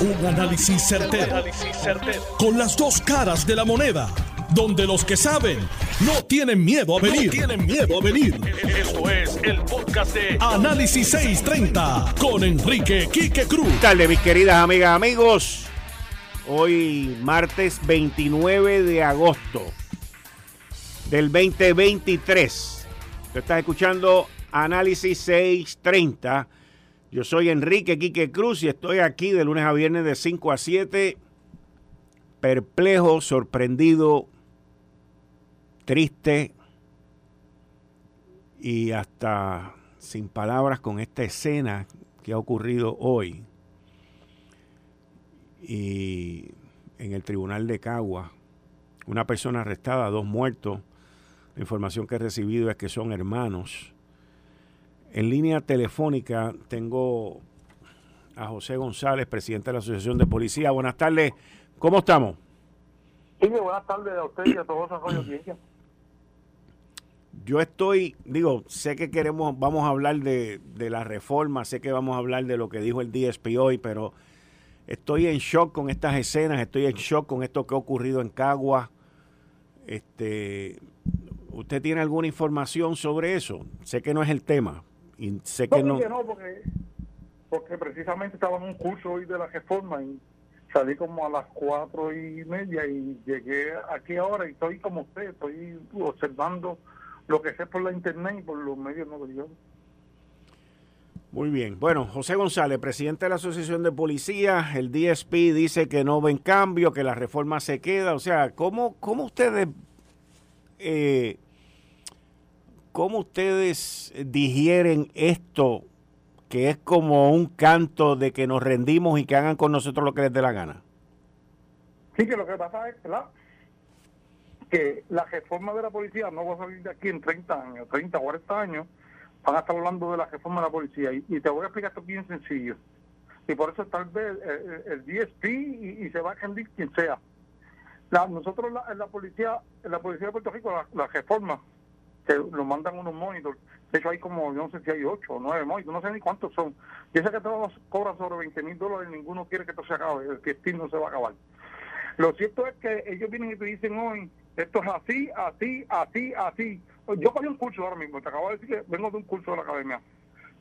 Un análisis certero, Con las dos caras de la moneda. Donde los que saben no tienen miedo a venir. tienen miedo a venir. Esto es el podcast de Análisis 630 con Enrique Quique Cruz. ¿Qué tal, mis queridas amigas, amigos? Hoy, martes 29 de agosto del 2023. Te estás escuchando Análisis 630 yo soy Enrique Quique Cruz y estoy aquí de lunes a viernes de 5 a 7, perplejo, sorprendido, triste y hasta sin palabras con esta escena que ha ocurrido hoy. Y en el tribunal de Cagua, una persona arrestada, dos muertos. La información que he recibido es que son hermanos en línea telefónica tengo a José González, presidente de la Asociación de Policía. Buenas tardes, ¿cómo estamos? Sí, buenas tardes a usted y a todos los audiencia. Yo estoy, digo, sé que queremos, vamos a hablar de, de, la reforma, sé que vamos a hablar de lo que dijo el DSP hoy, pero estoy en shock con estas escenas, estoy en shock con esto que ha ocurrido en Cagua. Este, ¿Usted tiene alguna información sobre eso? Sé que no es el tema, y sé que no. no porque, porque precisamente estaba en un curso hoy de la reforma y salí como a las cuatro y media y llegué aquí ahora y estoy como usted, estoy observando lo que sé por la internet y por los medios no Muy bien. Bueno, José González, presidente de la Asociación de Policía, el DSP dice que no ven cambio, que la reforma se queda. O sea, ¿cómo, cómo ustedes eh, ¿cómo ustedes digieren esto que es como un canto de que nos rendimos y que hagan con nosotros lo que les dé la gana? Sí, que lo que pasa es que la reforma de la policía no va a salir de aquí en 30 años, 30 o 40 años, van a estar hablando de la reforma de la policía. Y, te voy a explicar esto bien sencillo. Y por eso tal vez el, DSP y, se va a rendir quien sea. nosotros en la, policía, la policía de Puerto Rico, la, la reforma lo mandan unos monitores. De hecho, hay como, yo no sé si hay ocho o nueve monitores, no sé ni cuántos son. Yo sé que todos cobran sobre 20 mil dólares ninguno quiere que esto se acabe, el festín no se va a acabar. Lo cierto es que ellos vienen y te dicen hoy, esto es así, así, así, así. Yo cogí un curso ahora mismo, te acabo de decir que vengo de un curso de la academia.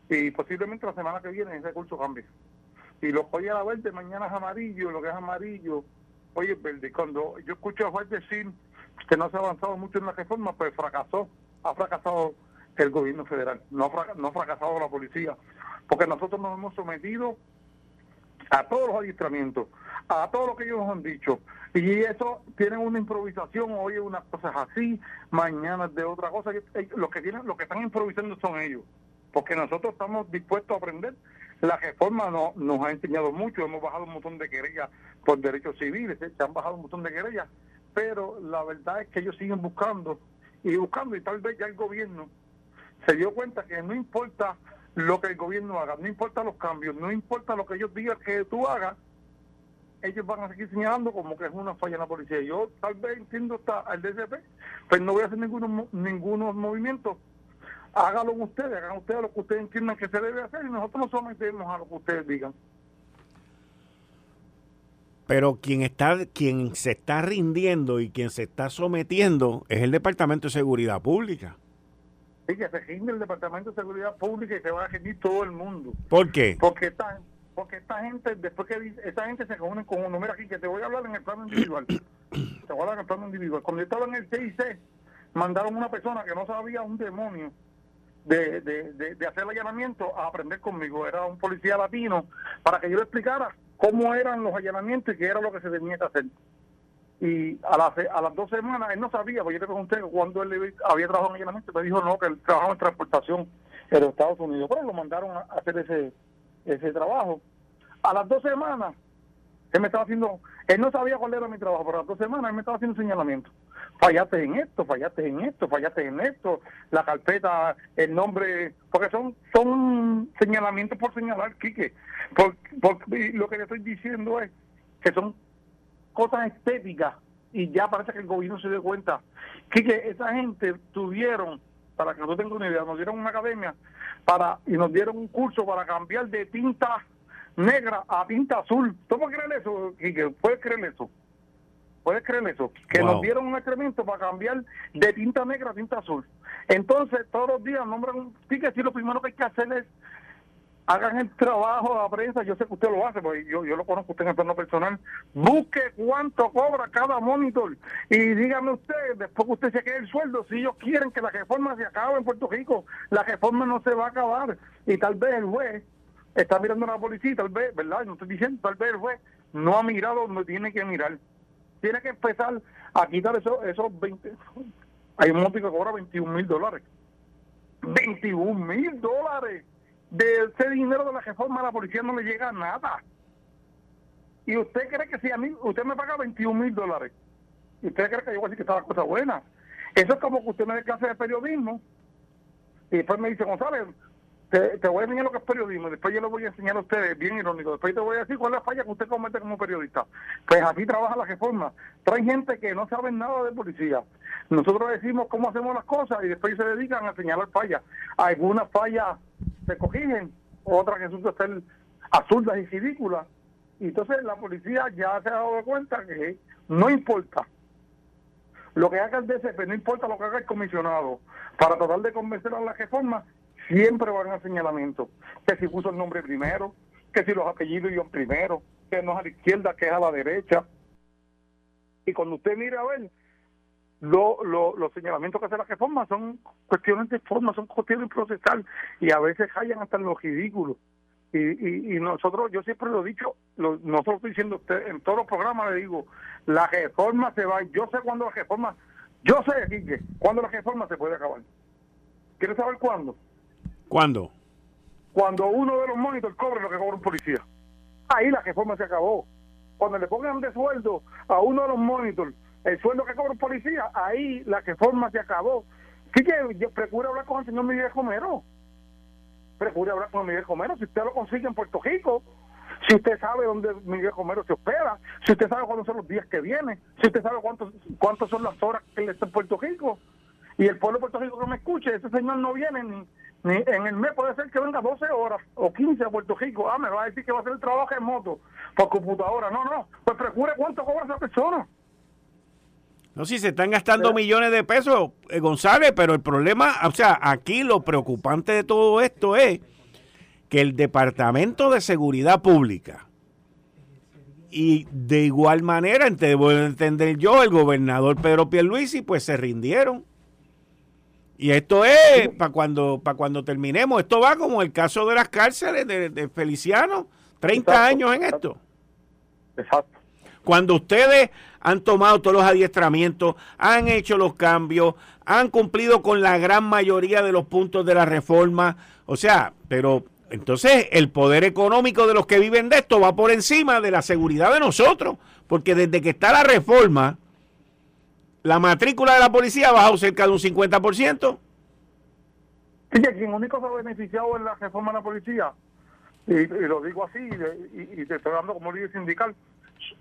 Y posiblemente la semana que viene ese curso cambie. Y lo voy a verde, mañana es amarillo, lo que es amarillo, hoy es verde. Cuando yo escucho a Juan decir que no se ha avanzado mucho en la reforma, pues fracasó ha fracasado el gobierno federal, no ha, no ha fracasado la policía, porque nosotros nos hemos sometido a todos los adiestramientos, a todo lo que ellos nos han dicho. Y eso tienen una improvisación, hoy es unas cosas así, mañana de otra cosa. Lo que tienen, lo que están improvisando son ellos, porque nosotros estamos dispuestos a aprender. La reforma no, nos ha enseñado mucho, hemos bajado un montón de querellas por derechos civiles, se han bajado un montón de querellas, pero la verdad es que ellos siguen buscando y buscando, y tal vez ya el gobierno se dio cuenta que no importa lo que el gobierno haga, no importa los cambios, no importa lo que ellos digan que tú hagas, ellos van a seguir señalando como que es una falla en la policía. Yo tal vez entiendo hasta al DCP, pero no voy a hacer ninguno, ningunos movimientos. Hágalo ustedes, hagan ustedes lo que ustedes entiendan que se debe hacer y nosotros no sometemos a lo que ustedes digan. Pero quien está, quien se está rindiendo y quien se está sometiendo es el Departamento de Seguridad Pública. Sí, que se rinde el Departamento de Seguridad Pública y se va a rendir todo el mundo. ¿Por qué? Porque esta, porque esta gente, después que esta gente se reúne con uno, mira aquí que te voy a hablar en el plano individual. te voy a hablar en el plano individual. Cuando yo estaba en el CIC, mandaron una persona que no sabía un demonio de, de, de, de hacer el allanamiento a aprender conmigo. Era un policía latino para que yo le explicara cómo eran los allanamientos y qué era lo que se tenía que hacer. Y a las, a las dos semanas él no sabía, porque yo le pregunté cuándo él había trabajado en allanamiento, me dijo no, que él trabajaba en transportación en los Estados Unidos, pero lo mandaron a hacer ese, ese trabajo. A las dos semanas, él me estaba haciendo, él no sabía cuál era mi trabajo, pero las dos semanas él me estaba haciendo señalamiento. Fallaste en esto, fallaste en esto, fallaste en esto, la carpeta, el nombre, porque son son señalamientos por señalar, Quique. Porque, lo que le estoy diciendo es que son cosas estéticas y ya parece que el gobierno se dio cuenta. Quique, esa gente tuvieron, para que no tenga una idea, nos dieron una academia para y nos dieron un curso para cambiar de tinta negra a tinta azul. ¿Tú puedes creer eso, Quique? ¿Puedes creer eso? ¿Puedes creer eso? Que nos dieron un excremento para cambiar de tinta negra a tinta azul. Entonces, todos los días nombran un ticket y lo primero que hay que hacer es hagan el trabajo a la prensa, yo sé que usted lo hace, porque yo, yo lo conozco usted en el plano personal, busque cuánto cobra cada monitor y dígame usted, después que usted se quede el sueldo, si ellos quieren que la reforma se acabe en Puerto Rico, la reforma no se va a acabar y tal vez el juez está mirando a la policía, tal vez, ¿verdad? No estoy diciendo, tal vez el juez no ha mirado donde tiene que mirar. Tiene que empezar a quitar esos, esos 20, hay un monto que cobra 21 mil dólares. 21 mil dólares de ese dinero de la reforma a la policía no le llega nada. Y usted cree que si a mí, usted me paga 21 mil dólares, y usted cree que yo voy a decir que está la cosa buena. Eso es como que usted me dé clase de periodismo, y después me dice, González, te, voy a enseñar lo que es periodismo, después yo le voy a enseñar a ustedes, bien irónico, después te voy a decir cuál es la falla que usted comete como periodista. Pues así trabaja la reforma. Trae gente que no sabe nada de policía. Nosotros decimos cómo hacemos las cosas y después se dedican a señalar fallas. Algunas fallas se corrigen, otras que son ser absurdas y ridículas. Y entonces la policía ya se ha dado cuenta que no importa lo que haga el DCP, no importa lo que haga el comisionado, para tratar de convencer a la reforma, siempre van a señalamiento. Que si puso el nombre primero, que si los apellidos iban primero, que no es a la izquierda, que es a la derecha. Y cuando usted mira a ver, lo, los señalamientos que hace la reforma son cuestiones de forma, son cuestiones procesal y a veces hallan hasta en los ridículos. Y, y, nosotros, yo siempre lo he dicho, lo, nosotros estoy diciendo usted, en todos los programas le digo, la reforma se va, yo sé cuándo la reforma, yo sé, Quique, cuándo la reforma se puede acabar. ¿Quieres saber cuándo? ¿Cuándo? Cuando uno de los monitores cobre lo que cobra un policía. Ahí la reforma se acabó. Cuando le pongan de sueldo a uno de los monitores el sueldo que cobra un policía, ahí la reforma se acabó. Así que yo procure hablar con el señor Miguel Romero. Procure hablar con Miguel Romero. Si usted lo consigue en Puerto Rico, si usted sabe dónde Miguel Romero se hospeda, si usted sabe cuándo son los días que viene, si usted sabe cuántos cuántos son las horas que él está en Puerto Rico, y el pueblo de Puerto Rico que me escuche, ese señor no viene ni en el mes, puede ser que venga 12 horas o 15 a Puerto Rico. Ah, me va a decir que va a hacer el trabajo en moto por computadora. No, no, pues procure cuánto cobra esa persona. No, si se están gastando millones de pesos, eh, González, pero el problema, o sea, aquí lo preocupante de todo esto es que el Departamento de Seguridad Pública y de igual manera, debo entender yo, el gobernador Pedro Pierluisi, pues se rindieron. Y esto es para cuando, para cuando terminemos. Esto va como el caso de las cárceles de, Feliciano. 30 años en esto. Exacto. Cuando ustedes han tomado todos los adiestramientos, han hecho los cambios, han cumplido con la gran mayoría de los puntos de la reforma. O sea, pero entonces el poder económico de los que viven de esto va por encima de la seguridad de nosotros. Porque desde que está la reforma, la matrícula de la policía ha bajado cerca de un 50%. Sí, quien único se ha beneficiado en la reforma de la policía, y, lo digo así, y, te estoy dando como líder sindical,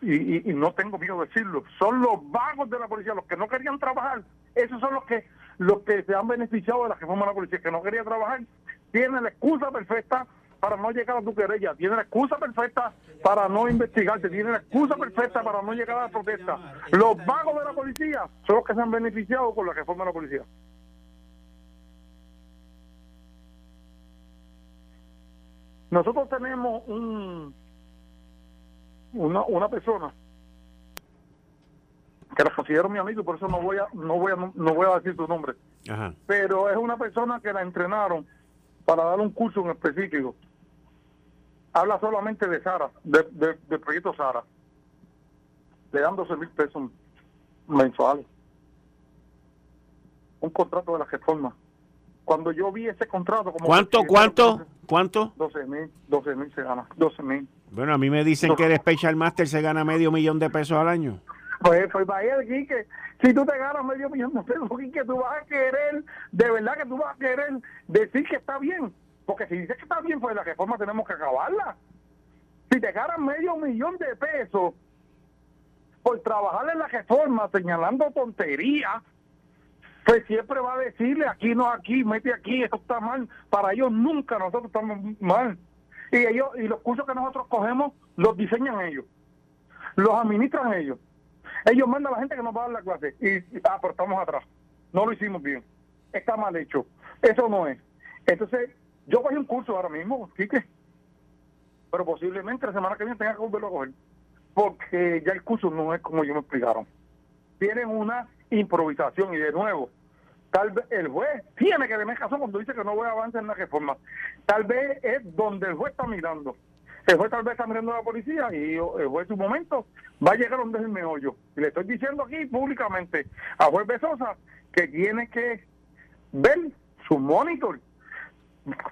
y, no tengo miedo de decirlo, son los vagos de la policía, los que no querían trabajar, esos son los que los que se han beneficiado de la reforma de la policía, que no querían trabajar, tienen la excusa perfecta para no llegar a tu querella, tiene la excusa perfecta para no investigarte, tiene la excusa perfecta para no llegar a la protesta. Los vagos de la policía son los que se han beneficiado con la reforma de la policía. Nosotros tenemos un una, una persona que la considero mi amigo, por eso no voy a no voy a no voy a decir tu nombre. Pero es una persona que la entrenaron para dar un curso en específico habla solamente de Sara, de, de, proyecto Sara. Le dan 12 mil pesos mensuales. Un contrato de la reforma. Cuando yo vi ese contrato... Como ¿Cuánto, cuánto, cuánto? 12 mil, 12 mil se gana, 12 mil. Bueno, a mí me dicen que el Special Master se gana medio millón de pesos al año. Pues, pues vaya, que si tú te ganas medio millón de pesos, que tú vas a querer, de verdad que tú vas a querer decir que está bien. Porque si dices que está bien, pues la reforma tenemos que acabarla. Si te ganan medio millón de pesos por trabajar en la reforma señalando tonterías, pues siempre va a decirle aquí no aquí, mete aquí, esto está mal. Para ellos nunca nosotros estamos mal. Y ellos y los cursos que nosotros cogemos los diseñan ellos, los administran ellos. Ellos mandan a la gente que nos va a dar la clase y, ah, pero estamos atrás. No lo hicimos bien. Está mal hecho. Eso no es. Entonces, yo cogí un curso ahora mismo, Quique, pero posiblemente la semana que viene tenga que volverlo a coger, porque ya el curso no es como ellos me explicaron. Tienen una improvisación y de nuevo, tal vez el juez tiene que tener razón cuando dice que no voy a avanzar en la reforma. Tal vez es donde el juez está mirando. El juez tal vez está mirando a la policía y el juez en su momento va a llegar donde es el meollo. Y le estoy diciendo aquí públicamente a juez Besosa que tiene que ver su monitor.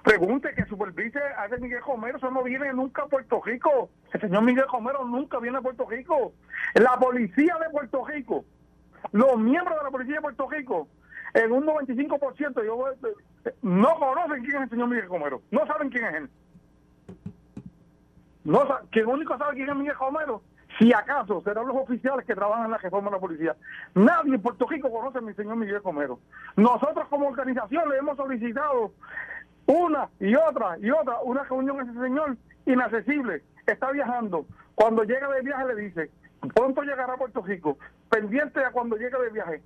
Pregunte que supervise a ese Miguel Romero, eso no viene nunca a Puerto Rico. El señor Miguel Romero nunca viene a Puerto Rico. La policía de Puerto Rico, los miembros de la policía de Puerto Rico, en un 95% yo, no conocen quién es el señor Miguel Romero, no saben quién es él. No, quien único sabe quién es Miguel Romero, si acaso serán los oficiales que trabajan en la reforma de la policía. Nadie en Puerto Rico conoce a mi señor Miguel Romero. Nosotros como organización le hemos solicitado una y otra y otra, una reunión ese señor inaccesible. Está viajando. Cuando llega de viaje le dice, pronto llegará a Puerto Rico, pendiente a cuando llegue de viaje.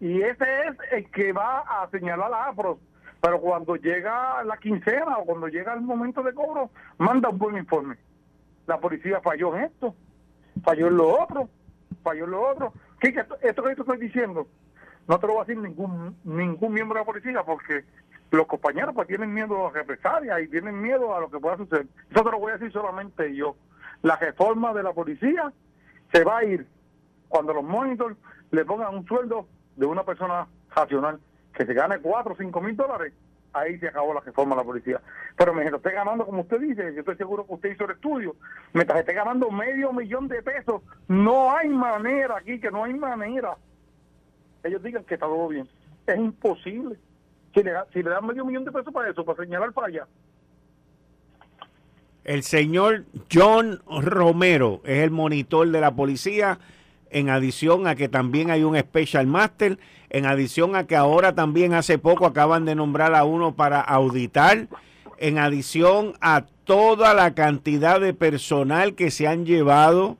Y ese es el que va a señalar a APROS. Pero cuando llega la quincena o cuando llega el momento de cobro, manda un buen informe. La policía falló en esto, falló en lo otro, falló en lo otro. ¿Qué, esto, esto que estoy diciendo, no te lo va a decir ningún, ningún miembro de la policía porque los compañeros pues tienen miedo a represalias y tienen miedo a lo que pueda suceder. Eso te lo voy a decir solamente yo. La reforma de la policía se va a ir cuando los monitores le pongan un sueldo de una persona racional que se gane 4 o 5 mil dólares, ahí se acabó la reforma de la policía. Pero mientras esté ganando, como usted dice, yo estoy seguro que usted hizo el estudio, mientras esté ganando medio millón de pesos, no hay manera aquí, que no hay manera. Ellos digan que está todo bien. Es imposible. Si le, si le dan medio millón de pesos para eso, para señalar allá. El señor John Romero es el monitor de la policía, en adición a que también hay un Special Master, en adición a que ahora también hace poco acaban de nombrar a uno para auditar, en adición a toda la cantidad de personal que se han llevado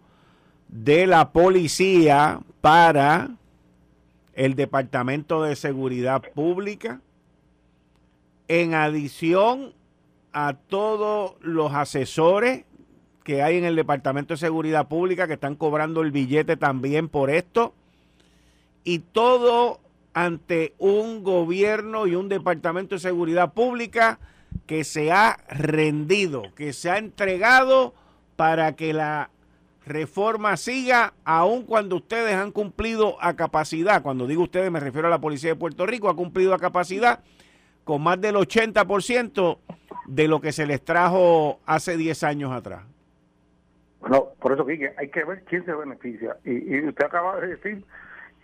de la policía para el Departamento de Seguridad Pública en adición a todos los asesores que hay en el Departamento de Seguridad Pública que están cobrando el billete también por esto. Y todo ante un gobierno y un Departamento de Seguridad Pública que se ha rendido, que se ha entregado para que la reforma siga, aun cuando ustedes han cumplido a capacidad. Cuando digo ustedes me refiero a la Policía de Puerto Rico, ha cumplido a capacidad con más del 80% de lo que se les trajo hace 10 años atrás. Bueno, por eso, que hay que ver quién se beneficia. Y, usted acaba de decir,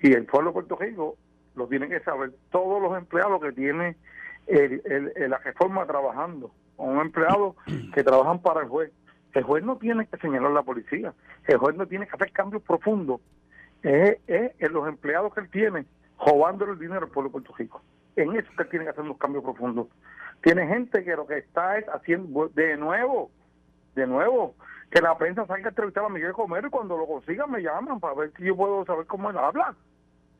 y el pueblo de Puerto Rico lo tiene que saber, todos los empleados que tiene el, la reforma trabajando, un empleado que trabajan para el juez. El juez no tiene que señalar a la policía, el juez no tiene que hacer cambios profundos. Es, es, los empleados que él tiene robándole el dinero al pueblo de Puerto Rico. En eso que tiene que hacer unos cambios profundos. Tiene gente que lo que está es haciendo, de nuevo, de nuevo, que la prensa salga a entrevistar a Miguel Romero y cuando lo consigan me llaman para ver si yo puedo saber cómo él habla.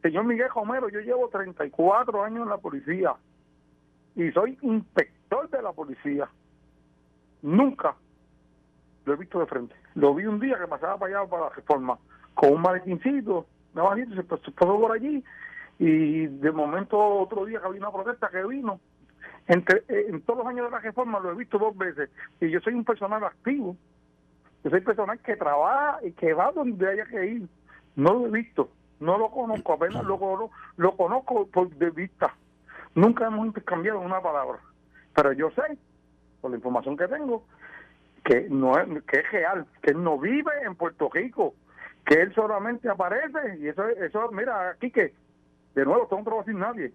Señor Miguel Romero, yo llevo 34 años en la policía y soy inspector de la policía. Nunca lo he visto de frente. Lo vi un día que pasaba para allá para la reforma con un maletincito, me se pasó por allí y de momento otro día que había una protesta que vino. Entre, eh, en todos los años de la reforma lo he visto dos veces y yo soy un personal activo. Yo soy personal que trabaja y que va donde haya que ir. No lo he visto no lo conozco apenas lo, lo conozco por de vista. Nunca hemos intercambiado una palabra pero yo sé por la información que tengo que no es, que es real que él no vive en Puerto Rico que él solamente aparece y eso eso mira aquí que de nuevo, esto no trabajo sin nadie.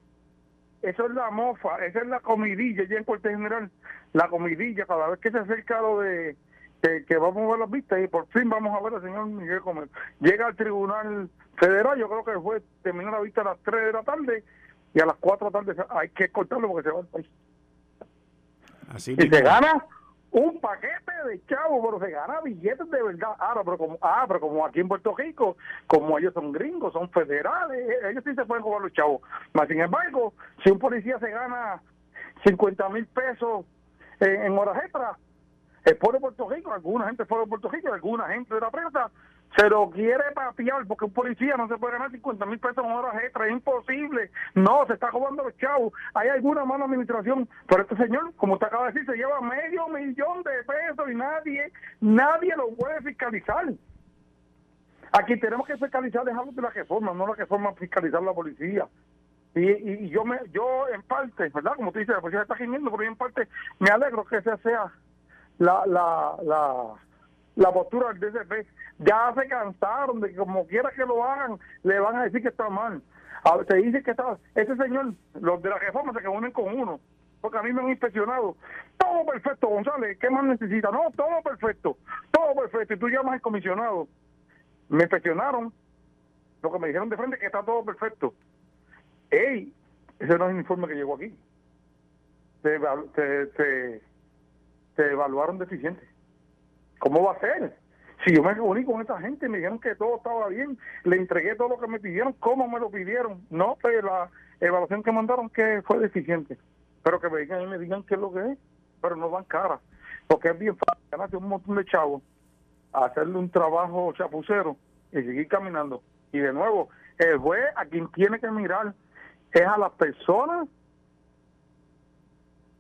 Eso es la mofa, esa es la comidilla, ya en cuartel general, la comidilla, cada vez que se acerca lo de que, vamos a ver las vistas y por fin vamos a ver al señor Miguel Gómez. Llega al Tribunal Federal, yo creo que fue, terminó la vista a las 3 de la tarde y a las 4 de la tarde hay que cortarlo porque se va al país. Así si se gana, un paquete de chavos, pero se gana billetes de verdad. Ahora, pero como, ah, pero como aquí en Puerto Rico, como ellos son gringos, son federales, eh, ellos sí se pueden jugar los chavos. Mas, sin embargo, si un policía se gana 50 mil pesos en, en horas extras, pueblo de Puerto Rico, alguna gente fuera de Puerto Rico, alguna gente de la prensa se lo quiere papiar porque un policía no se puede ganar 50 mil pesos en horas extras, es imposible. No, se está robando los chavos. Hay alguna mala administración, pero este señor, como usted acaba de decir, se lleva medio millón de pesos y nadie, nadie lo puede fiscalizar. Aquí tenemos que fiscalizar, dejarlo de la reforma, no la reforma fiscalizar la policía. Y, y, yo me yo en parte, ¿verdad? Como tú dices, la policía está gimiendo, pero yo en parte me alegro que esa sea la, la, la, la postura del DCP. Ya se cansaron de que como quiera que lo hagan, le van a decir que está mal. se dice que está, ese señor, los de la reforma se reúnen con uno, porque a mí me han inspeccionado. Todo perfecto, González, ¿qué más necesita? No, todo perfecto, todo perfecto. Y tú llamas al comisionado. Me inspeccionaron, lo que me dijeron de frente que está todo perfecto. ¡Ey! Ese no es el informe que llegó aquí. Se, se, se evaluaron deficientes. ¿Cómo va a ser? Si yo me reuní con esta gente, me dijeron que todo estaba bien, le entregué todo lo que me pidieron, ¿cómo me lo pidieron? No, pero la evaluación que mandaron que fue deficiente. Pero que vengan y me digan qué es lo que es, pero no dan cara. Porque es bien fácil ganarse un montón de chavos, hacerle un trabajo chapucero y seguir caminando. Y de nuevo, el juez a quien tiene que mirar es a las personas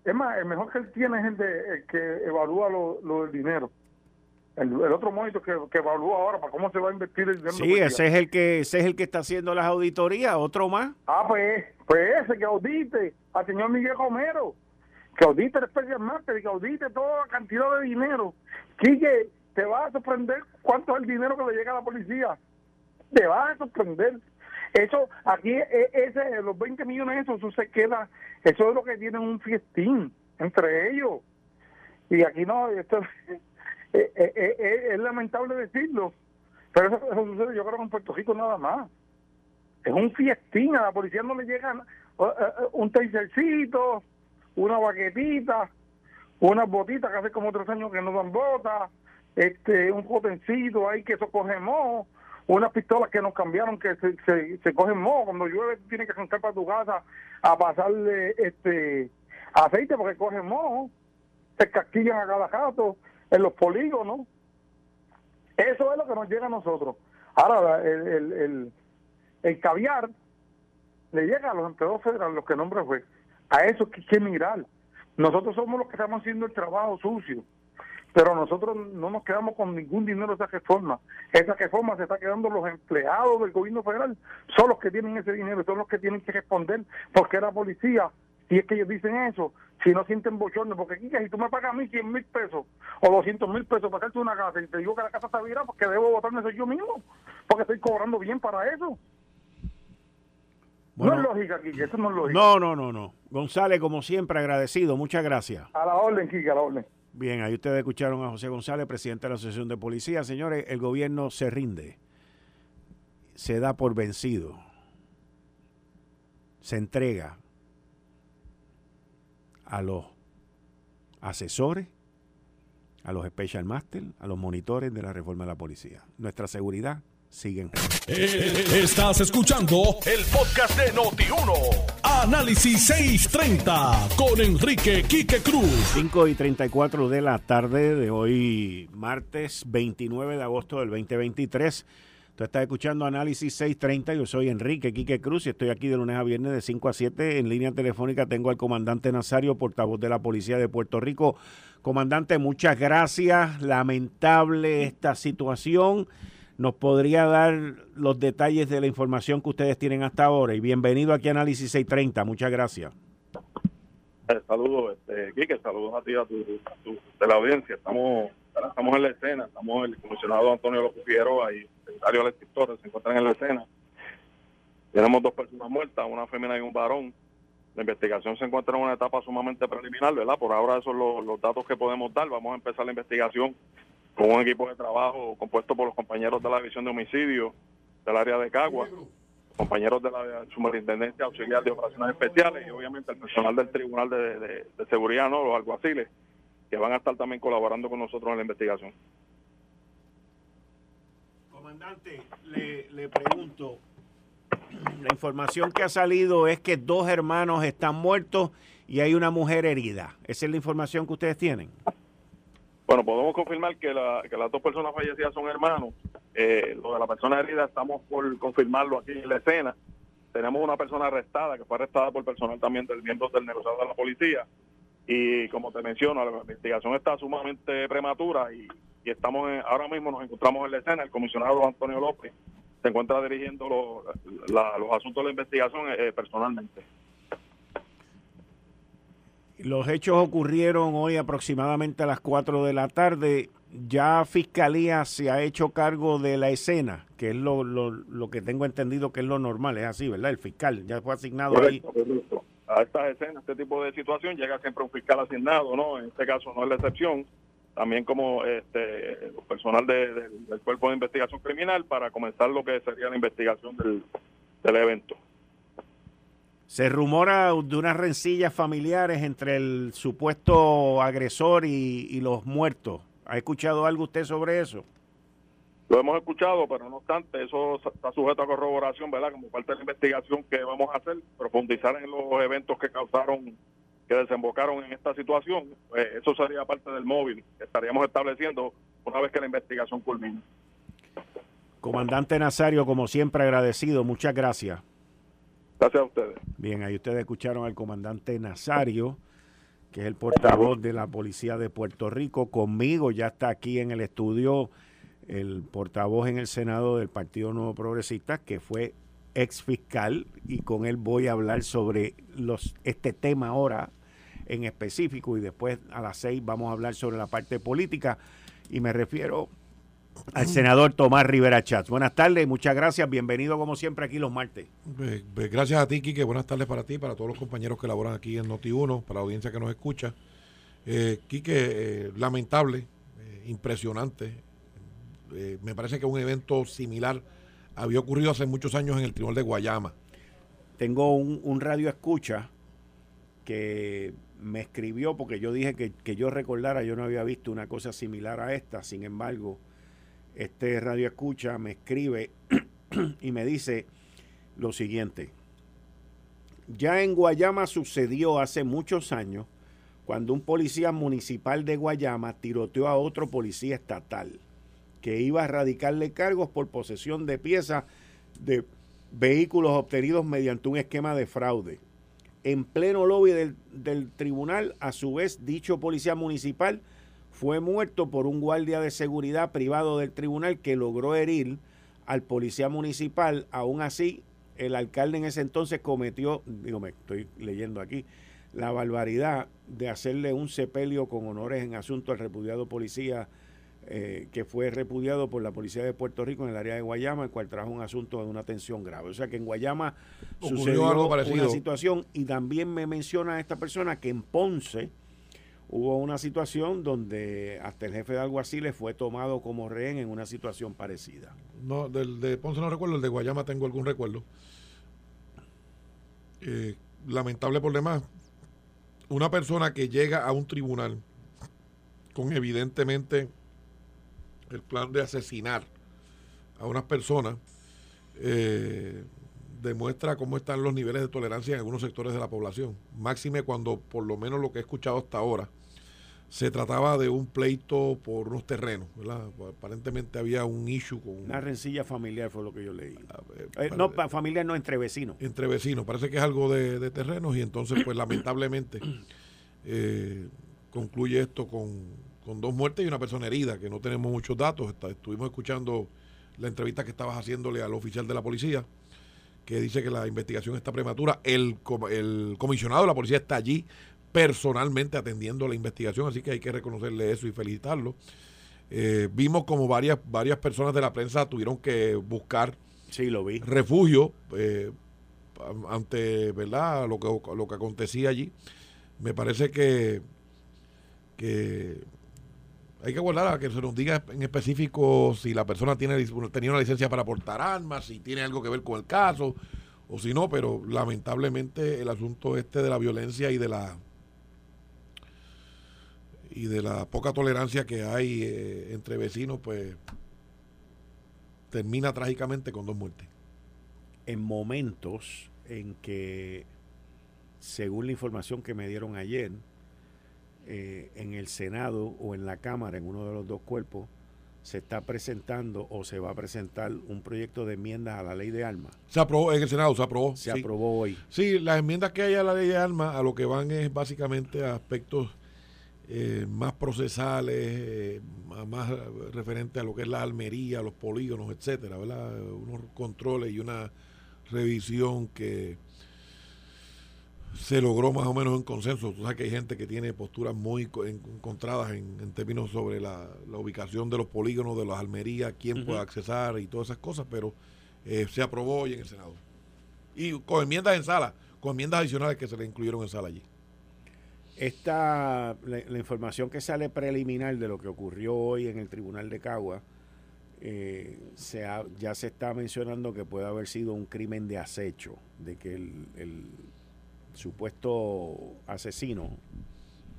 es más, el mejor que él tiene es el, de, que evalúa lo, del dinero. El, otro monito que, que, evalúa ahora para cómo se va a invertir el dinero. Sí, ese es el que ese es el que está haciendo las auditorías, otro más. Ah, pues, pues ese que audite al señor Miguel Romero, que audite el Special Master, que audite toda la cantidad de dinero. Quique, te va a sorprender cuánto es el dinero que le llega a la policía. Te va a sorprender. Eso, aquí, e, ese, los 20 millones, eso, eso se queda, eso es lo que tienen un fiestín entre ellos. Y aquí no, esto eh, eh, eh, es, lamentable decirlo, pero eso, sucede yo creo que en Puerto Rico nada más. Es un fiestín, a la policía no le llegan un tasercito, una baquetita, unas botitas que hace como tres años que no dan botas, este, un potencito ahí que eso coge moho unas pistolas que nos cambiaron que se, se, cogen moho cuando llueve tienes que arrancar para tu casa a pasarle este aceite porque cogen moho se casquillan a cada gato en los polígonos. Eso es lo que nos llega a nosotros. Ahora el, el, el, el caviar le llega a los empleados federales los que nombra juez a eso hay que mirar nosotros somos los que estamos haciendo el trabajo sucio pero nosotros no nos quedamos con ningún dinero de esa reforma. Esa reforma se está quedando los empleados del gobierno federal, son los que tienen ese dinero, son los que tienen que responder, porque la policía, si es que ellos dicen eso, si no sienten bochorno, porque aquí, si tú me pagas a mí 100 mil pesos o 200 mil pesos para hacerte una casa y te digo que la casa está virada, porque debo votarme eso yo mismo, porque estoy cobrando bien para eso. no es lógica, Quique, eso no es lógica. No, no, no, no. González, como siempre, agradecido. Muchas gracias. A la orden, Quique, a la orden. Bien, ahí ustedes escucharon a José González, presidente de la Asociación de Policía. Señores, el gobierno se rinde, se da por vencido, se entrega a los asesores, a los special master, a los monitores de la reforma de la policía. Nuestra seguridad siguen. Eh, estás escuchando el podcast de Noti1. Análisis 630 con Enrique Quique Cruz. 5 y 34 de la tarde de hoy, martes 29 de agosto del 2023. Estás escuchando Análisis 630. Yo soy Enrique Quique Cruz y estoy aquí de lunes a viernes de 5 a 7. En línea telefónica tengo al comandante Nazario, portavoz de la Policía de Puerto Rico. Comandante, muchas gracias. Lamentable esta situación. ¿Nos podría dar los detalles de la información que ustedes tienen hasta ahora? Y bienvenido aquí a Análisis 630. Muchas gracias. Eh, saludos, este, Quique, saludos a ti, a tu, de la audiencia. Estamos estamos en la escena, estamos el comisionado Antonio López Figueroa y el secretario Alexis Torres se encuentran en la escena. Tenemos dos personas muertas, una fémina y un varón. La investigación se encuentra en una etapa sumamente preliminar, ¿verdad? Por ahora esos son los datos que podemos dar. Vamos a empezar la investigación con un equipo de trabajo compuesto por los compañeros de la División de Homicidio del área de Cagua, compañeros de la Superintendencia Auxiliar de Operaciones Especiales y obviamente el personal del Tribunal de, Seguridad, ¿no? los alguaciles. Que van a estar también colaborando con nosotros en la investigación. Comandante, le, le pregunto, la información que ha salido es que dos hermanos están muertos y hay una mujer herida. ¿Esa es la información que ustedes tienen? Bueno, podemos confirmar que, que las dos personas fallecidas son hermanos. Eh, lo de la persona herida estamos por confirmarlo aquí en la escena. Tenemos una persona arrestada que fue arrestada por personal también del miembro del negociado de la policía. Y como te menciono, la investigación está sumamente prematura y, estamos ahora mismo nos encontramos en la escena. El comisionado Antonio López se encuentra dirigiendo los asuntos de la investigación eh, personalmente. Los hechos ocurrieron hoy aproximadamente a las 4 de la tarde. Ya Fiscalía se ha hecho cargo de la escena, que es lo, lo, que tengo entendido que es lo normal, es así, ¿verdad? El fiscal ya fue asignado ahí. A estas escenas, este tipo de situación, llega siempre un fiscal asignado, ¿no? En este caso no es la excepción. También como este personal del Cuerpo de Investigación Criminal para comenzar lo que sería la investigación del, del evento. Se rumora de unas rencillas familiares entre el supuesto agresor y, los muertos. ¿Ha escuchado algo usted sobre eso? Lo hemos escuchado, pero no obstante, eso está sujeto a corroboración, ¿verdad? Como parte de la investigación que vamos a hacer, profundizar en los eventos que causaron, que desembocaron en esta situación. Pues eso sería parte del móvil que estaríamos estableciendo una vez que la investigación culmine. Comandante Nazario, como siempre, agradecido. Muchas gracias. Gracias a ustedes. Bien, ahí ustedes escucharon al comandante Nazario, que es el portavoz de la Policía de Puerto Rico. Conmigo ya está aquí en el estudio el portavoz en el Senado del Partido Nuevo Progresista, que fue ex fiscal, y con él voy a hablar sobre los, este tema ahora en específico, y después a las seis vamos a hablar sobre la parte política, y me refiero al senador Tomás Rivera Chats. Buenas tardes, muchas gracias, bienvenido como siempre aquí los martes. Gracias a ti, Quique, buenas tardes para ti, para todos los compañeros que laboran aquí en Noti1, para la audiencia que nos escucha. Eh, Quique, eh, lamentable, eh, impresionante. Eh, me parece que un evento similar había ocurrido hace muchos años en el Tribunal de Guayama. Tengo un, radio escucha que me escribió porque yo dije que, que yo recordara, yo no había visto una cosa similar a esta, sin embargo este radio escucha me escribe y me dice lo siguiente. Ya en Guayama sucedió hace muchos años cuando un policía municipal de Guayama tiroteó a otro policía estatal que iba a radicarle cargos por posesión de piezas de vehículos obtenidos mediante un esquema de fraude. En pleno lobby del, del tribunal, a su vez, dicho policía municipal fue muerto por un guardia de seguridad privado del tribunal que logró herir al policía municipal. Aún así, el alcalde en ese entonces cometió, digo, me estoy leyendo aquí, la barbaridad de hacerle un sepelio con honores en asunto al repudiado policía eh, que fue repudiado por la policía de Puerto Rico en el área de Guayama, el cual trajo un asunto de una tensión grave. O sea que en Guayama sucedió algo parecido. una situación y también me menciona esta persona que en Ponce hubo una situación donde hasta el jefe de alguaciles fue tomado como rehén en una situación parecida. No, del de Ponce no recuerdo, el de Guayama tengo algún recuerdo. Eh, lamentable por demás, una persona que llega a un tribunal con evidentemente el plan de asesinar a unas personas, eh, demuestra cómo están los niveles de tolerancia en algunos sectores de la población. Máxime cuando, por lo menos lo que he escuchado hasta ahora, se trataba de un pleito por unos terrenos, ¿verdad? Aparentemente había un issue con... Una rencilla familiar fue lo que yo leí. Eh, no, familiar no, entre vecinos. Entre vecinos, parece que es algo de, terrenos y entonces pues lamentablemente eh, concluye esto con, con, dos muertes y una persona herida, que no tenemos muchos datos. estuvimos escuchando la entrevista que estabas haciéndole al oficial de la policía, que dice que la investigación está prematura. El, el comisionado de la policía está allí personalmente atendiendo la investigación, así que hay que reconocerle eso y felicitarlo. Eh, vimos como varias, varias personas de la prensa tuvieron que buscar sí, lo vi. refugio eh, ante ¿verdad? Lo, que, lo que acontecía allí. Me parece que, que hay que guardar a que se nos diga en específico si la persona tiene tenía una licencia para portar armas, si tiene algo que ver con el caso o si no, pero lamentablemente el asunto este de la violencia y de la y de la poca tolerancia que hay eh, entre vecinos, pues termina trágicamente con dos muertes. En momentos en que, según la información que me dieron ayer, eh, en el Senado o en la Cámara, en uno de los dos cuerpos, se está presentando o se va a presentar un proyecto de enmiendas a la ley de armas. Se aprobó, en el Senado se aprobó. Se aprobó hoy. Sí, las enmiendas que hay a la ley de armas a lo que van es básicamente a aspectos eh, más procesales, eh, más referentes a lo que es la almería, los polígonos, etcétera, ¿verdad? Unos controles y una revisión que se logró más o menos en consenso. Tú sabes que hay gente que tiene posturas muy encontradas en, términos sobre la, ubicación de los polígonos, de las almerías, quién puede accesar y todas esas cosas, pero eh, se aprobó hoy en el Senado. Y con enmiendas en sala, con enmiendas adicionales que se le incluyeron en sala allí. Esta, la, información que sale preliminar de lo que ocurrió hoy en el Tribunal de Cagua, eh, se ya se está mencionando que puede haber sido un crimen de acecho, de que el supuesto asesino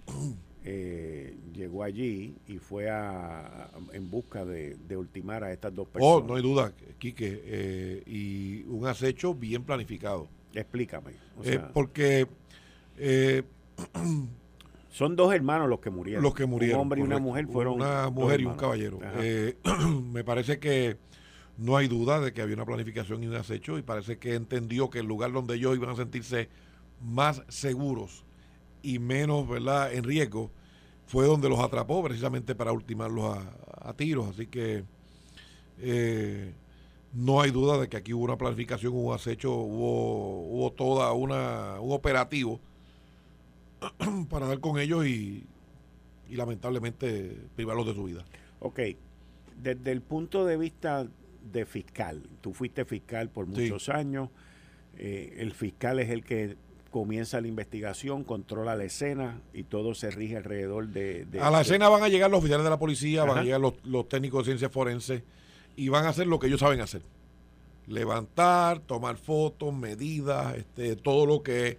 eh, llegó allí y fue a, en busca de, ultimar a estas dos oh, personas. Oh, no hay duda, Quique, eh, y un acecho bien planificado. Explícame. Eh, porque son dos hermanos los que murieron. Los que murieron. Un hombre y una mujer fueron. Una mujer y un caballero. me parece que no hay duda de que había una planificación y un acecho y parece que entendió que el lugar donde ellos iban a sentirse más seguros y menos ¿verdad? en riesgo, fue donde los atrapó precisamente para ultimarlos a, tiros. Así que eh, no hay duda de que aquí hubo una planificación, hubo un acecho, hubo, hubo toda una un operativo para dar con ellos y, y lamentablemente privarlos de su vida. Ok, desde el punto de vista de fiscal, tú fuiste fiscal por muchos años, eh, el fiscal es el que comienza la investigación, controla la escena y todo se rige alrededor de... a la escena van a llegar los oficiales de la policía, van a llegar los, técnicos de ciencia forense y van a hacer lo que ellos saben hacer. Levantar, tomar fotos, medidas, este, todo lo que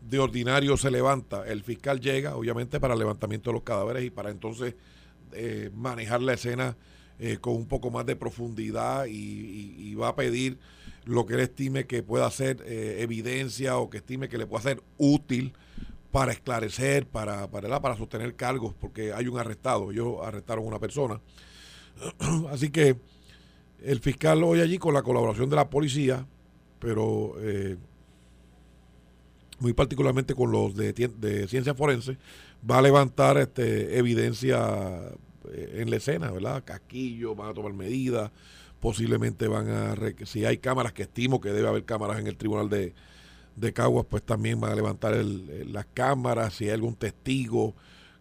de ordinario se levanta. El fiscal llega, obviamente, para el levantamiento de los cadáveres y para entonces eh, manejar la escena eh, con un poco más de profundidad y va a pedir lo que él estime que pueda ser eh, evidencia o que estime que le pueda ser útil para esclarecer, para, para, para sostener cargos, porque hay un arrestado, ellos arrestaron a una persona. Así que el fiscal hoy allí con la colaboración de la policía, pero eh, muy particularmente con los de, de, ciencia forense, va a levantar este, evidencia en la escena, ¿verdad? Casquillo, van a tomar medidas, posiblemente van a, si hay cámaras, que estimo que debe haber cámaras en el tribunal de, de Caguas, pues también van a levantar las cámaras, si hay algún testigo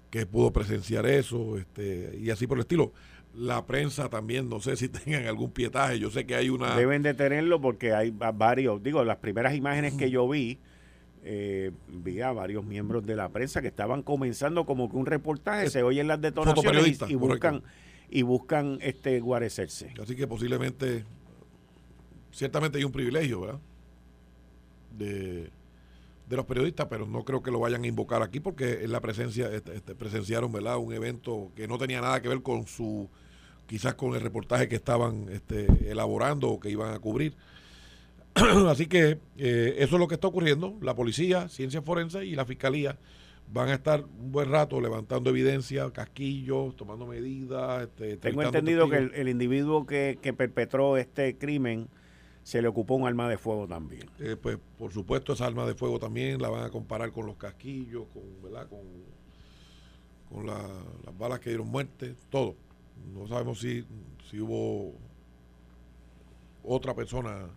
que pudo presenciar eso, este, y así por el estilo. La prensa también, no sé si tengan algún pietaje, yo sé que hay una... Deben de tenerlo porque hay varios, digo, las primeras imágenes que yo vi, eh, vi a varios miembros de la prensa que estaban comenzando como que un reportaje, se oyen las detonaciones y, buscan y buscan este guarecerse. Así que posiblemente, ciertamente hay un privilegio, ¿verdad? De, los periodistas, pero no creo que lo vayan a invocar aquí porque en la presencia este, este, presenciaron, ¿verdad? Un evento que no tenía nada que ver con su, quizás con el reportaje que estaban este, elaborando o que iban a cubrir. Así que eh, eso es lo que está ocurriendo. La policía, ciencia forense y la fiscalía van a estar un buen rato levantando evidencia, casquillos, tomando medidas. Este, Tengo entendido que el, individuo que, perpetró este crimen se le ocupó un arma de fuego también. Eh, pues por supuesto esa arma de fuego también la van a comparar con los casquillos, con, ¿verdad? con, con las balas que dieron muerte, todo. No sabemos si, si hubo otra persona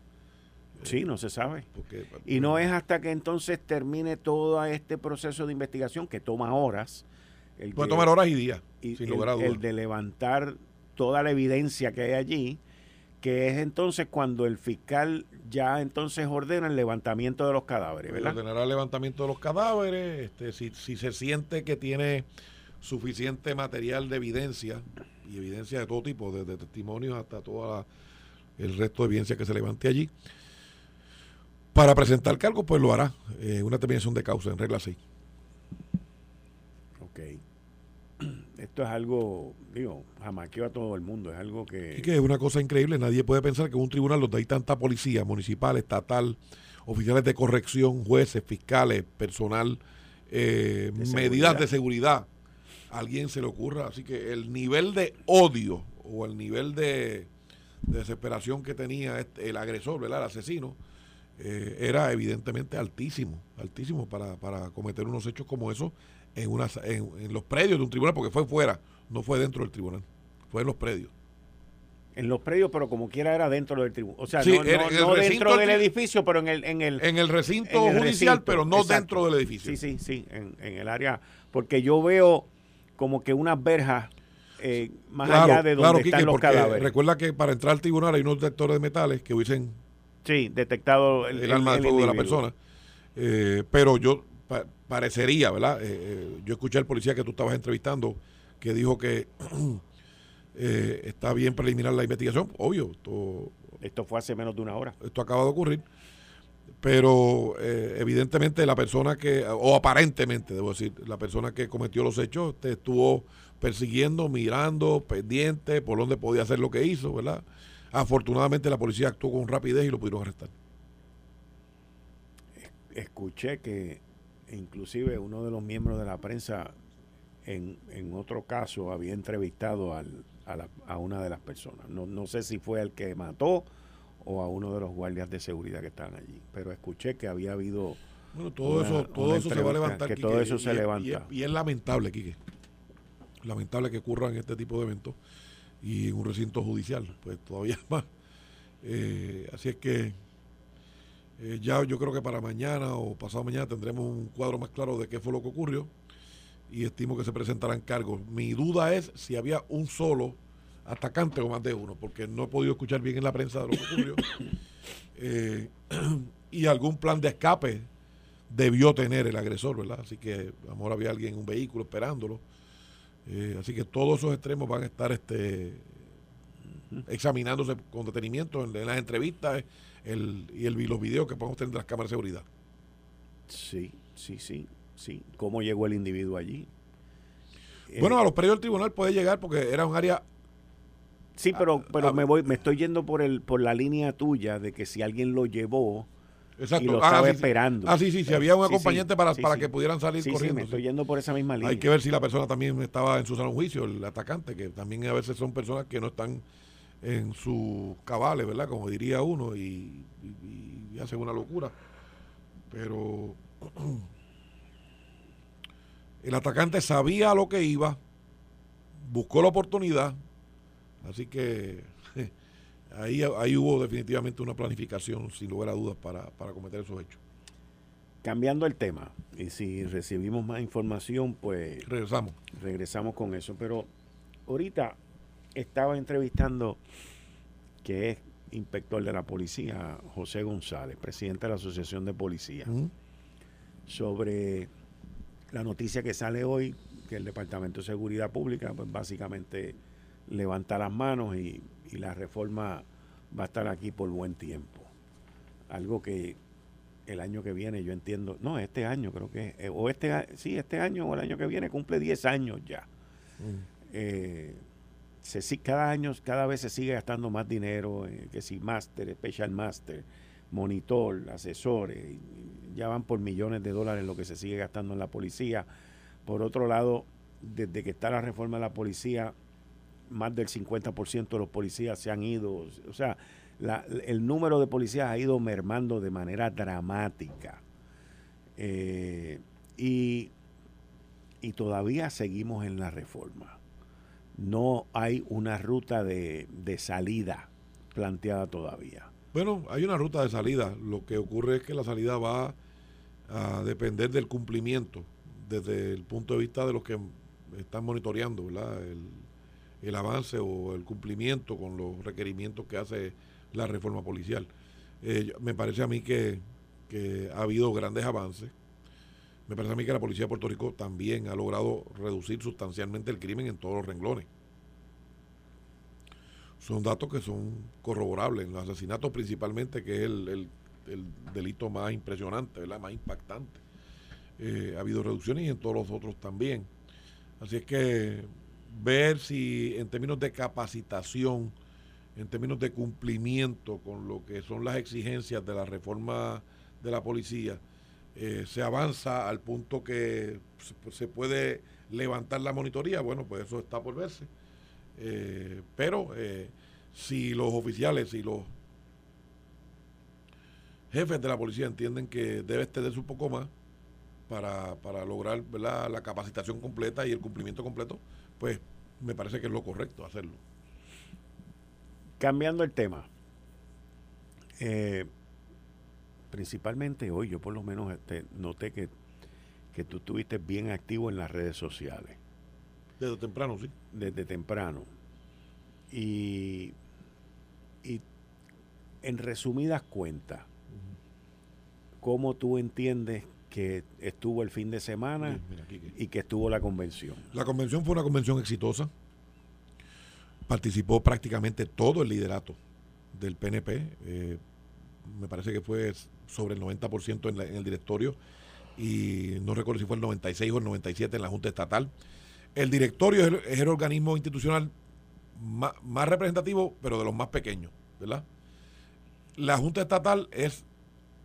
Sí, no se sabe. y no es hasta que entonces termine todo este proceso de investigación que toma horas. Puede tomar horas y días, sin el, el de levantar toda la evidencia que hay allí, que es entonces cuando el fiscal ya entonces ordena el levantamiento de los cadáveres, ¿verdad? Ordenará el levantamiento de los cadáveres, este, si, si se siente que tiene suficiente material de evidencia, y evidencia de todo tipo, desde testimonios hasta todo el resto de evidencia que se levante allí, para presentar cargo, pues lo hará. Eh, una terminación de causa en regla 6. Ok. esto es algo, digo, jamaqueo a todo el mundo, es algo que... Y que es una cosa increíble, nadie puede pensar que un tribunal donde hay tanta policía municipal, estatal, oficiales de corrección, jueces, fiscales, personal, eh, medidas de seguridad, a alguien se le ocurra. Así que el nivel de odio o el nivel de, desesperación que tenía este, el agresor, ¿verdad? el asesino, eh, era evidentemente altísimo, altísimo para, para cometer unos hechos como esos en, una, en, los predios de un tribunal, porque fue fuera, no fue dentro del tribunal, fue en los predios. En los predios, pero como quiera era dentro del tribunal. O sea, no, dentro del edificio, pero en el... En el, en el recinto judicial, pero no dentro del edificio. Sí, sí, sí, en, el área... Porque yo veo como que unas verjas eh, más allá de donde están los cadáveres. Recuerda que para entrar al tribunal hay unos detectores de metales que hubiesen... Sí, detectado el, alma de fuego de la persona. Eh, pero yo parecería, ¿verdad? Eh, eh, yo escuché al policía que tú estabas entrevistando que dijo que eh, está bien preliminar la investigación. Obvio, esto, esto fue hace menos de una hora. Esto acaba de ocurrir. Pero evidentemente la persona que, o aparentemente, debo decir, la persona que cometió los hechos te estuvo persiguiendo, mirando, pendiente, por donde podía hacer lo que hizo, ¿verdad? Afortunadamente la policía actuó con rapidez y lo pudieron arrestar. Escuché que inclusive uno de los miembros de la prensa en, en otro caso había entrevistado al, a, la, a, una de las personas. No, no sé si fue el que mató o a uno de los guardias de seguridad que estaban allí, pero escuché que había habido... Bueno, todo eso, todo eso se va a levantar. Que todo eso se levanta. Y es, lamentable, Quique. Lamentable que ocurran este tipo de eventos y en un recinto judicial, pues todavía más. Eh, así es que eh, ya yo creo que para mañana o pasado mañana tendremos un cuadro más claro de qué fue lo que ocurrió y estimo que se presentarán cargos. Mi duda es si había un solo atacante o más de uno, porque no he podido escuchar bien en la prensa de lo que ocurrió. Eh, y algún plan de escape debió tener el agresor, ¿verdad? Así que a lo mejor había alguien en un vehículo esperándolo. Eh, así que todos esos extremos van a estar este, examinándose con detenimiento en, en las entrevistas el, y el, los videos que podemos tener de las cámaras de seguridad. Sí, sí, sí, sí. ¿Cómo llegó el individuo allí? Bueno, a los predios del tribunal puede llegar porque era un área Sí, pero, pero me voy, me estoy yendo por el, por la línea tuya de que si alguien lo llevó y lo ah, estaba esperando. Ah, sí, sí, si había un acompañante para, para que pudieran salir corriendo. Sí, me estoy yendo por esa misma línea. Hay que ver si la persona también estaba en su salón juicio, el atacante, que también a veces son personas que no están en sus cabales, ¿verdad? Como diría uno, y, y, hace una locura. Pero el atacante sabía a lo que iba, buscó la oportunidad, así que ahí, ahí hubo definitivamente una planificación, sin lugar a dudas, para, para cometer esos hechos. Cambiando el tema, y si recibimos más información, pues... Regresamos. Regresamos con eso, pero ahorita estaba entrevistando, que es inspector de la policía, José González, presidente de la Asociación de Policía, sobre la noticia que sale hoy, que el Departamento de Seguridad Pública, pues básicamente levanta las manos y, la reforma va a estar aquí por buen tiempo. Algo que el año que viene yo entiendo, no, este año creo que, eh, o este, sí, este año o el año que viene cumple 10 años ya se, cada año, cada vez se sigue gastando más dinero, eh, que si máster, special master, monitor, asesores, ya van por millones de dólares lo que se sigue gastando en la policía. Por otro lado, desde que está la reforma de la policía, más del 50% de los policías se han ido, o sea, el número de policías ha ido mermando de manera dramática. Eh, y, y todavía seguimos en la reforma no hay una ruta de, salida planteada todavía. Bueno, hay una ruta de salida. Lo que ocurre es que la salida va a depender del cumplimiento desde el punto de vista de los que están monitoreando El, avance o el cumplimiento con los requerimientos que hace la reforma policial. Eh, me parece a mí que ha habido grandes avances me parece a mí que la policía de Puerto Rico también ha logrado reducir sustancialmente el crimen en todos los renglones. Son datos que son corroborables. En los asesinatos principalmente, que es el, delito más impresionante, ¿verdad? más impactante. Eh, ha habido reducciones y en todos los otros también. Así es que ver si en términos de capacitación, en términos de cumplimiento con lo que son las exigencias de la reforma de la policía, eh, se avanza al punto que se puede levantar la monitoría, bueno, pues eso está por verse. Eh, pero eh, si los oficiales y los jefes de la policía entienden que debe extenderse un poco más para, para lograr la capacitación completa y el cumplimiento completo, pues me parece que es lo correcto hacerlo. Cambiando el tema, eh, principalmente hoy yo por lo menos este, noté que, que tú estuviste bien activo en las redes sociales. Desde temprano, sí. Desde temprano. Y, y en resumidas cuentas, ¿cómo tú entiendes que estuvo el fin de semana y que estuvo la convención? La convención fue una convención exitosa. Participó prácticamente todo el liderato del PNP. Eh, me parece que fue sobre el 90% en, en el directorio y no recuerdo si fue el 96 o el 97 en la Junta Estatal. El directorio es el, organismo institucional más, representativo, pero de los más pequeños, ¿verdad? La Junta Estatal es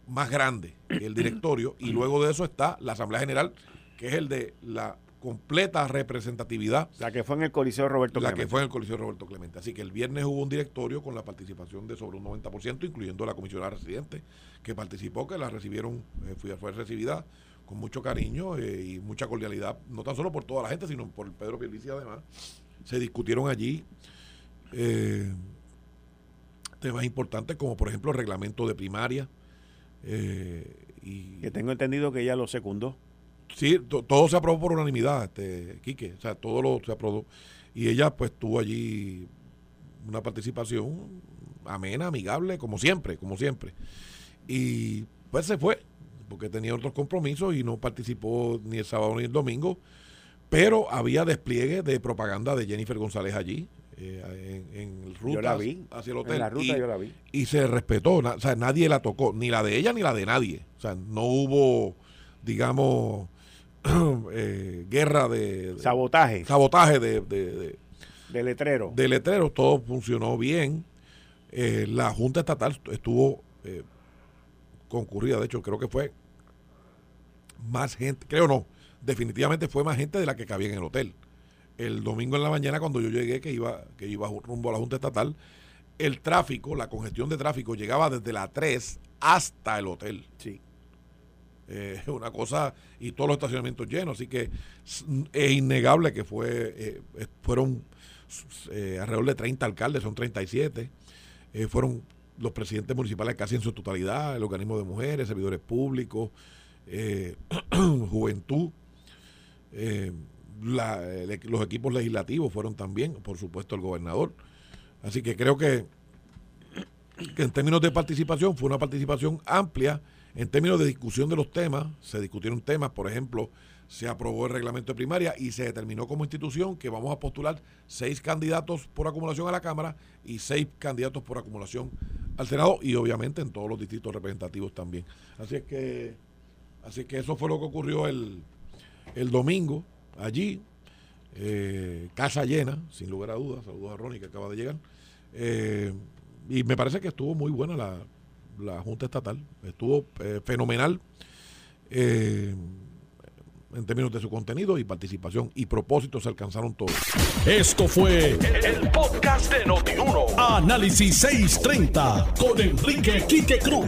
más grande que el directorio y luego de eso está la Asamblea General, que es el de la completa representatividad. La que fue en el Coliseo Roberto Clemente. La que fue en el Coliseo Roberto Clemente. Así que el viernes hubo un directorio con la participación de sobre un 90%, incluyendo la comisionada residente, que participó, que la recibieron, eh, fue recibida con mucho cariño eh, y mucha cordialidad, no tan solo por toda la gente, sino por Pedro Pierluisi además. Se discutieron allí eh, temas importantes como por ejemplo el reglamento de primaria. Eh, y que tengo entendido que ella lo secundó. Sí, todo se aprobó por unanimidad, este, Quique, o sea, todo lo se aprobó. Y ella pues tuvo allí una participación amena, amigable, como siempre, como siempre. Y pues se fue, porque tenía otros compromisos y no participó ni el sábado ni el domingo, pero había despliegue de propaganda de Jennifer González allí. Eh, en, hacia el hotel. la ruta y, yo la vi. Y se respetó, o sea, nadie la tocó, ni la de ella ni la de nadie. O sea, no hubo, digamos, eh, guerra de, Sabotaje. Sabotaje de, de, de, letrero. De letrero, todo funcionó bien. Eh, la Junta Estatal estuvo concurrida, de hecho, creo que fue más gente, creo no, definitivamente fue más gente de la que cabía en el hotel. El domingo en la mañana cuando yo llegué, que iba, que iba rumbo a la Junta Estatal, el tráfico, la congestión de tráfico llegaba desde la 3 hasta el hotel. Sí. Eh, una cosa, y todos los estacionamientos llenos, así que es innegable que fue, eh, fueron eh, alrededor de 30 alcaldes, son 37, fueron los presidentes municipales casi en su totalidad, el organismo de mujeres, servidores públicos, eh, juventud, eh, los equipos legislativos fueron también, por supuesto, el gobernador. Así que creo que, en términos de participación fue una participación amplia. En términos de discusión de los temas, se discutieron temas, por ejemplo, se aprobó el reglamento de primaria y se determinó como institución que vamos a postular seis candidatos por acumulación a la Cámara y seis candidatos por acumulación al Senado y obviamente en todos los distritos representativos también. Así es que Así que eso fue lo que ocurrió el, domingo allí. Eh, casa llena, sin lugar a dudas. Saludos a Ronnie que acaba de llegar. Eh, y me parece que estuvo muy buena la, Junta Estatal. Estuvo eh, fenomenal en términos de su contenido y participación y propósitos se alcanzaron todos. Esto fue el, podcast de Notiuno. Análisis 630 con Enrique Quique Cruz.